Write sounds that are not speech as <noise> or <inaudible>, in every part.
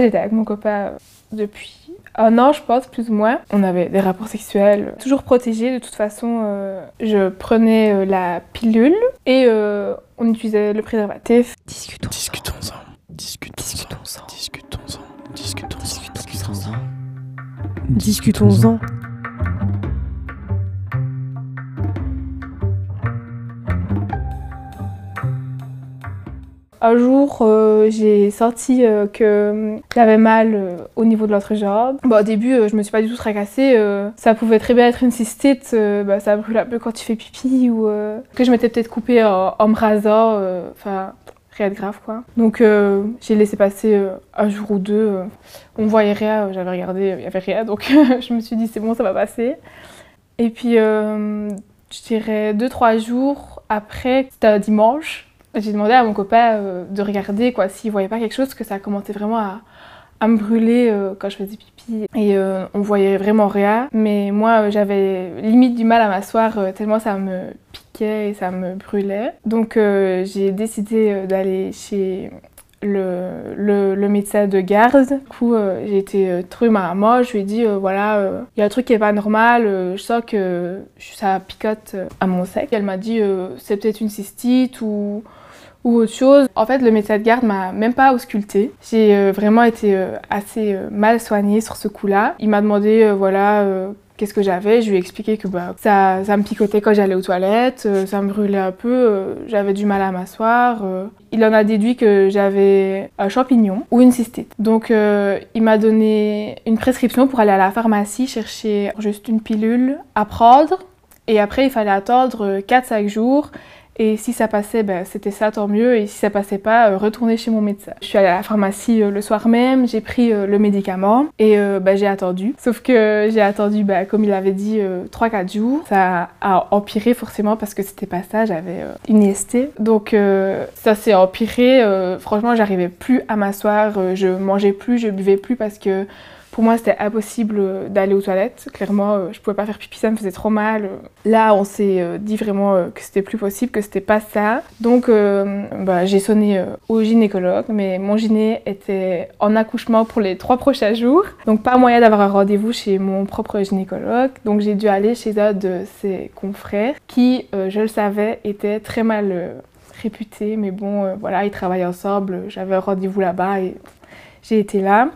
J'étais avec mon copain depuis un an, je pense, plus ou moins. On avait des rapports sexuels toujours protégés. De toute façon, euh, je prenais euh, la pilule et euh, on utilisait le préservatif. Discutons. Discutons-en. Discutons-en. Discutons-en. Discutons-en. Discutons-en. Discutons-en. Un jour, euh, j'ai senti euh, que j'avais mal euh, au niveau de l'entrejambe. Bon, au début, euh, je me suis pas du tout tracassée. euh, ça pouvait très bien être une cystite. euh, bah, ça brûle un peu quand tu fais pipi ou euh, que je m'étais peut-être coupée en, en me rasant. euh, Enfin, rien de grave quoi. Donc, euh, j'ai laissé passer euh, un jour ou deux. euh, on voyait rien. euh, J'avais regardé, il y avait rien. Donc, <laughs> je me suis dit, c'est bon, ça va passer. Et puis, euh, je dirais deux, trois jours après, c'était un dimanche. J'ai demandé à mon copain euh, de regarder quoi, s'il voyait pas quelque chose, que ça commençait vraiment à, me brûler euh, quand je faisais pipi. Et euh, on voyait vraiment rien. Mais moi, j'avais limite du mal à m'asseoir tellement ça me piquait et ça me brûlait. Donc j'ai décidé d'aller chez le, le, médecin de garde. Du coup, euh, j'ai été euh, trouver ma maman. Je lui ai dit, euh, voilà, il y a un truc qui est pas normal. je sens que ça picote à mon sec. Elle m'a dit, c'est peut-être une cystite ou ou autre chose. En fait, le médecin de garde m'a même pas ausculté. J'ai vraiment été assez mal soignée sur ce coup-là. Il m'a demandé, voilà, qu'est-ce que j'avais. Je lui ai expliqué que bah, ça, me picotait quand j'allais aux toilettes, euh, ça me brûlait un peu, euh, j'avais du mal à m'asseoir. euh. Il en a déduit que j'avais un champignon ou une cystite. Donc, il m'a donné une prescription pour aller à la pharmacie chercher juste une pilule à prendre. Et après, il fallait attendre 4-5 jours. Et si ça passait, ben, c'était ça, tant mieux. Et si ça passait pas, euh, retourner chez mon médecin. Je suis allée à la pharmacie euh, le soir même, j'ai pris euh, le médicament et ben, j'ai attendu. Sauf que j'ai attendu, ben, comme il avait dit, euh, 3-4 jours. Ça a empiré forcément parce que c'était pas ça, j'avais une IST. Donc ça s'est empiré. franchement, j'arrivais plus à m'asseoir, je mangeais plus, je buvais plus parce que pour moi, c'était impossible euh, d'aller aux toilettes. Clairement, euh, je pouvais pas faire pipi, ça me faisait trop mal. Là, on s'est euh, dit vraiment que c'était plus possible, que c'était pas ça. Donc, bah, j'ai sonné au gynécologue, mais mon gyné était en accouchement pour les trois prochains jours. Donc, pas moyen d'avoir un rendez-vous chez mon propre gynécologue. Donc, j'ai dû aller chez un de ses confrères qui, je le savais, était très mal réputé. Mais bon, voilà, ils travaillent ensemble. J'avais un rendez-vous là-bas et j'ai été là.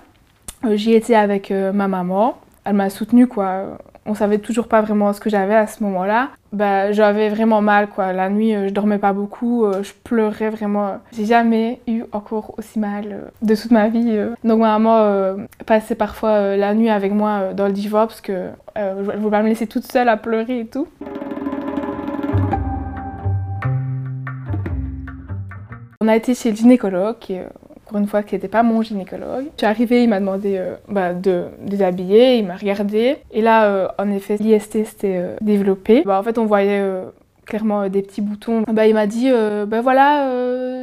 Euh, J'y étais avec euh, ma maman. Elle m'a soutenue, quoi. On savait toujours pas vraiment ce que j'avais à ce moment-là. Bah, j'avais vraiment mal, quoi. La nuit, euh, je dormais pas beaucoup, je pleurais vraiment. J'ai jamais eu encore aussi mal de toute ma vie. Donc ma maman passait parfois la nuit avec moi dans le divorce parce que euh, je voulais pas me laisser toute seule à pleurer et tout. On a été chez le gynécologue, une fois, qui n'était pas mon gynécologue. Je suis arrivée, il m'a demandé euh, bah, de déshabiller, il m'a regardé. Et là, euh, en effet, l'IST s'était euh, développé. Bah, en fait, on voyait clairement des petits boutons. Bah, il m'a dit, bah voilà,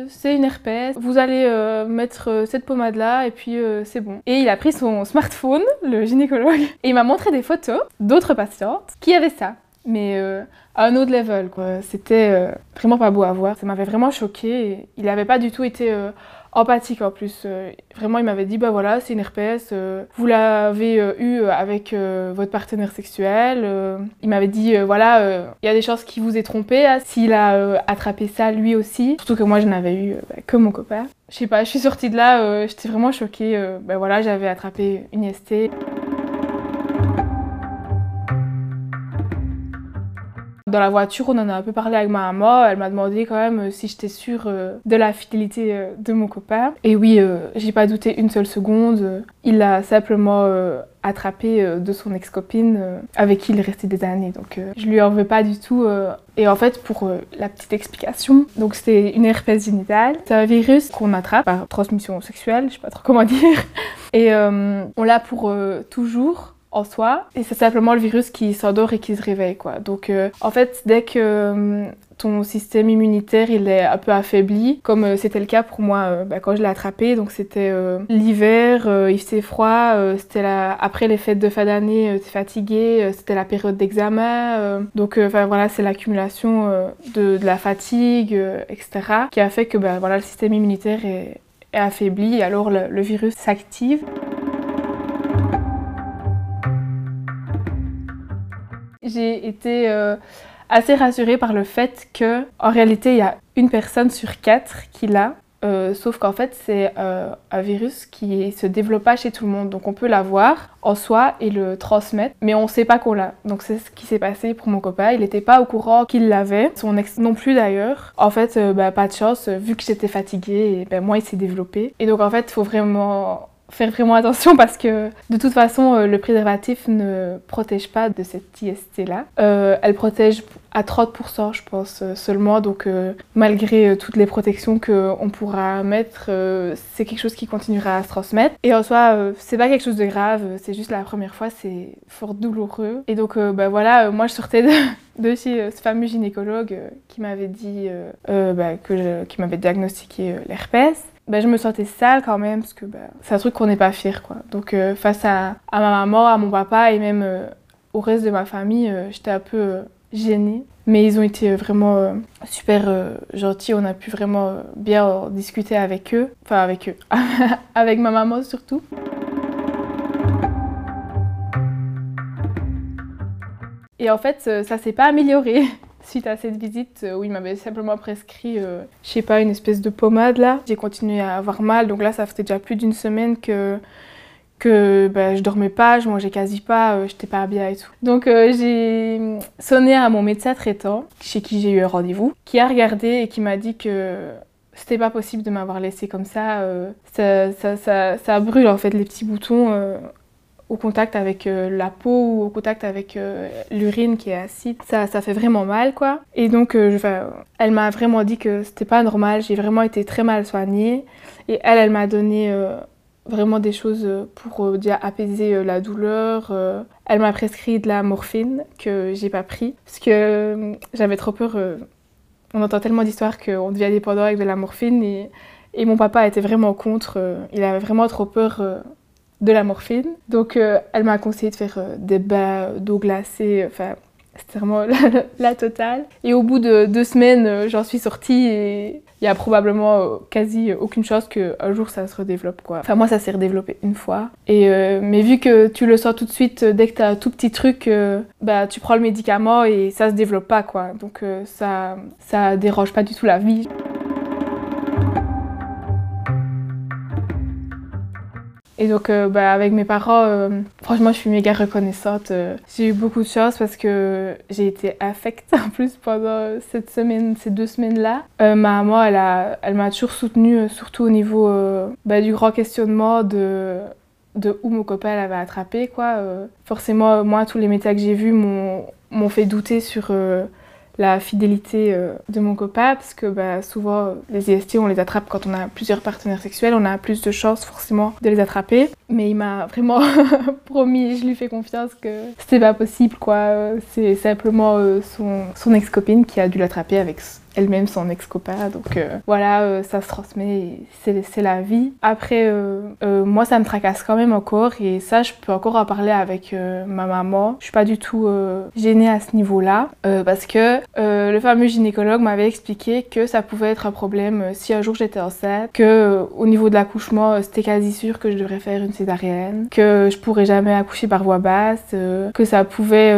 c'est une herpès, vous allez mettre cette pommade-là et puis c'est bon. Et il a pris son smartphone, le gynécologue, et il m'a montré des photos d'autres patientes qui avaient ça. Mais euh, à un autre level, quoi. C'était euh, vraiment pas beau à voir. Ça m'avait vraiment choqué. Il n'avait pas du tout été euh, empathique en plus. Vraiment, il m'avait dit bah voilà, c'est une herpès. vous l'avez eu avec votre partenaire sexuel. il m'avait dit voilà, il y a des chances qu'il vous ait trompé hein, s'il a attrapé ça lui aussi. Surtout que moi, je n'avais eu bah, que mon copain. Je sais pas, je suis sortie de là, j'étais vraiment choquée. bah voilà, j'avais attrapé une IST. Dans la voiture, on en a un peu parlé avec ma maman. Elle m'a demandé quand même euh, si j'étais sûre euh, de la fidélité euh, de mon copain. Et oui, j'ai pas douté une seule seconde. Il l'a simplement attrapé de son ex-copine avec qui il est resté des années. Donc je lui en veux pas du tout. Et en fait, pour la petite explication, donc c'était une herpès génitale. C'est un virus qu'on attrape par transmission sexuelle, je sais pas trop comment <laughs> dire. Et on l'a pour toujours en soi. Et c'est simplement le virus qui s'endort et qui se réveille, quoi. Donc, euh, en fait, dès que euh, ton système immunitaire il est un peu affaibli, comme euh, c'était le cas pour moi bah, quand je l'ai attrapé, donc c'était l'hiver, il faisait froid, c'était la... après les fêtes de fin d'année, t'es fatigué, c'était la période d'examen, donc enfin voilà, c'est l'accumulation de, la fatigue, etc., qui a fait que bah, voilà, le système immunitaire est affaibli alors le virus s'active. J'ai été euh, assez rassurée par le fait que, en réalité, il y a une personne sur quatre qui l'a. Euh, sauf qu'en fait, c'est euh, un virus qui se développe pas chez tout le monde. Donc, on peut l'avoir en soi et le transmettre, mais on sait pas qu'on l'a. Donc, c'est ce qui s'est passé pour mon copain. Il n'était pas au courant qu'il l'avait. Son ex non plus d'ailleurs. En fait, bah, pas de chance, vu que j'étais fatiguée, et, ben, moi, il s'est développé. Et donc, en fait, il faut vraiment faire vraiment attention parce que de toute façon le préservatif ne protège pas de cette IST là. Euh, elle protège à 30% je pense seulement. Donc euh, malgré toutes les protections qu'on pourra mettre c'est quelque chose qui continuera à se transmettre. Et en soi c'est pas quelque chose de grave. C'est juste la première fois c'est fort douloureux. Et donc bah voilà moi je sortais de, chez ce fameux gynécologue qui m'avait dit bah, que qui m'avait diagnostiqué l'herpès ben, je me sentais sale quand même parce que ben, c'est un truc qu'on n'est pas fier quoi. Donc euh, face à, ma maman, à mon papa et même euh, au reste de ma famille, euh, j'étais un peu gênée. Mais ils ont été vraiment super gentils, on a pu vraiment bien discuter avec eux, enfin avec eux, <laughs> avec ma maman surtout. Et en fait, ça s'est pas amélioré suite à cette visite où il m'avait simplement prescrit, euh, je sais pas, une espèce de pommade là. J'ai continué à avoir mal, donc là ça faisait déjà plus d'une semaine que que bah, je dormais pas, je mangeais quasi pas, euh, j'étais pas bien et tout. Donc euh, j'ai sonné à mon médecin traitant, chez qui j'ai eu un rendez-vous, qui a regardé et qui m'a dit que c'était pas possible de m'avoir laissé comme ça. Ça, ça, ça, ça, brûle en fait les petits boutons au contact avec euh, la peau ou au contact avec euh, l'urine qui est acide, ça, ça fait vraiment mal quoi. Et donc euh, elle m'a vraiment dit que c'était pas normal, j'ai vraiment été très mal soignée et elle, elle m'a donné vraiment des choses pour déjà apaiser la douleur. elle m'a prescrit de la morphine que j'ai pas pris parce que j'avais trop peur. on entend tellement d'histoires qu'on devient dépendant avec de la morphine et mon papa était vraiment contre. il avait vraiment trop peur de la morphine. Donc euh, elle m'a conseillé de faire euh, des bains d'eau glacée, enfin c'était vraiment <laughs> la, totale. Et au bout de deux semaines, euh, j'en suis sortie et il y a probablement quasi aucune chance qu'un jour ça se redéveloppe quoi. Enfin moi ça s'est redéveloppé une fois. Et mais vu que tu le sens tout de suite dès que tu as un tout petit truc, bah tu prends le médicament et ça se développe pas quoi. Donc ça ça dérange pas du tout la vie. Et donc, euh, bah, avec mes parents, euh, franchement, je suis méga reconnaissante. Euh, j'ai eu beaucoup de chance parce que j'ai été affectée <laughs> en plus pendant cette semaine, ces deux semaines-là. ma maman, elle m'a elle toujours soutenue, surtout au niveau bah, du grand questionnement de de où mon copain l'avait attrapé quoi. forcément moi tous les médias que j'ai vus m'ont fait douter sur la fidélité euh, de mon copain parce que bah, souvent les IST on les attrape quand on a plusieurs partenaires sexuels, on a plus de chances forcément de les attraper. Mais il m'a vraiment <laughs> promis, je lui fais confiance que c'était pas possible quoi. C'est simplement euh, son, son ex-copine qui a dû l'attraper avec elle-même son ex-copain. Donc euh, voilà, euh, ça se transmet, c'est la vie. Après, euh, moi, ça me tracasse quand même encore et ça, je peux encore en parler avec ma maman. Je suis pas du tout gênée à ce niveau-là parce que le fameux gynécologue m'avait expliqué que ça pouvait être un problème si un jour j'étais enceinte, que au niveau de l'accouchement, c'était quasi sûr que je devrais faire une césarienne, que je pourrais jamais accoucher par voie basse, que ça pouvait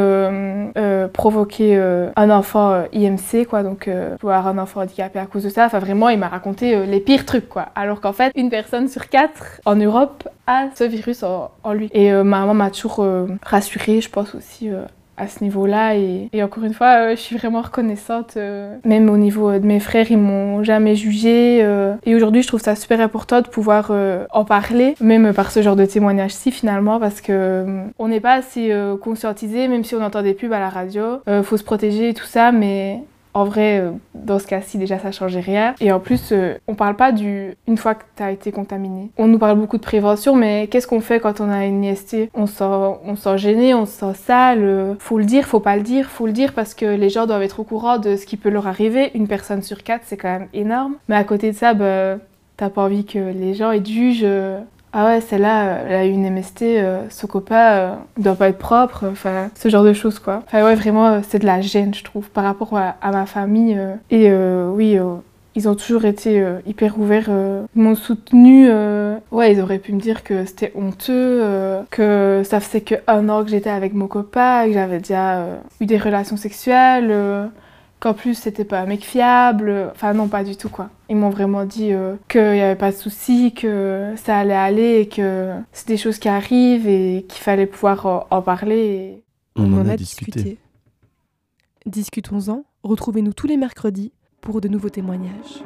provoquer un enfant IMC, quoi, donc avoir un enfant handicapé à cause de ça. Enfin, vraiment, il m'a raconté euh, les pires trucs, quoi. Alors qu'en fait, une personne sur quatre en Europe a ce virus en, lui. Et euh, ma maman m'a toujours euh, rassurée, je pense aussi à ce niveau-là. Et, encore une fois, je suis vraiment reconnaissante. même au niveau de mes frères, ils m'ont jamais jugée. et aujourd'hui, je trouve ça super important de pouvoir en parler, même par ce genre de témoignage-ci finalement, parce que on n'est pas assez conscientisé, même si on entend des pubs à la radio. faut se protéger et tout ça, mais en vrai, euh, dans ce cas-ci, déjà, ça changeait rien. Et en plus, euh, on parle pas du une fois que tu as été contaminé. On nous parle beaucoup de prévention, mais qu'est-ce qu'on fait quand on a une IST On se on sent gêné, on se sent sale. Euh, faut le dire, faut pas le dire, faut le dire parce que les gens doivent être au courant de ce qui peut leur arriver. Une personne sur quatre, c'est quand même énorme. Mais à côté de ça, bah, t'as pas envie que les gens ils jugent ah ouais, celle-là, elle a eu une MST, euh, ce copain euh, doit pas être propre, enfin, ce genre de choses, quoi. Enfin, ouais, vraiment, euh, c'est de la gêne, je trouve, par rapport à, ma famille. et oui, ils ont toujours été euh, hyper ouverts. euh, ils m'ont soutenu. euh, ouais, ils auraient pu me dire que c'était honteux, euh, que ça faisait que un an que j'étais avec mon copain, que j'avais déjà euh, eu des relations sexuelles, euh, qu'en plus c'était pas un mec fiable. Enfin non, pas du tout quoi. Ils m'ont vraiment dit euh, qu'il n'y avait pas de souci, que ça allait aller et que c'est des choses qui arrivent et qu'il fallait pouvoir euh, en parler. et- On, en a discuté. Discutons-en. Retrouvez-nous tous les mercredis pour de nouveaux témoignages.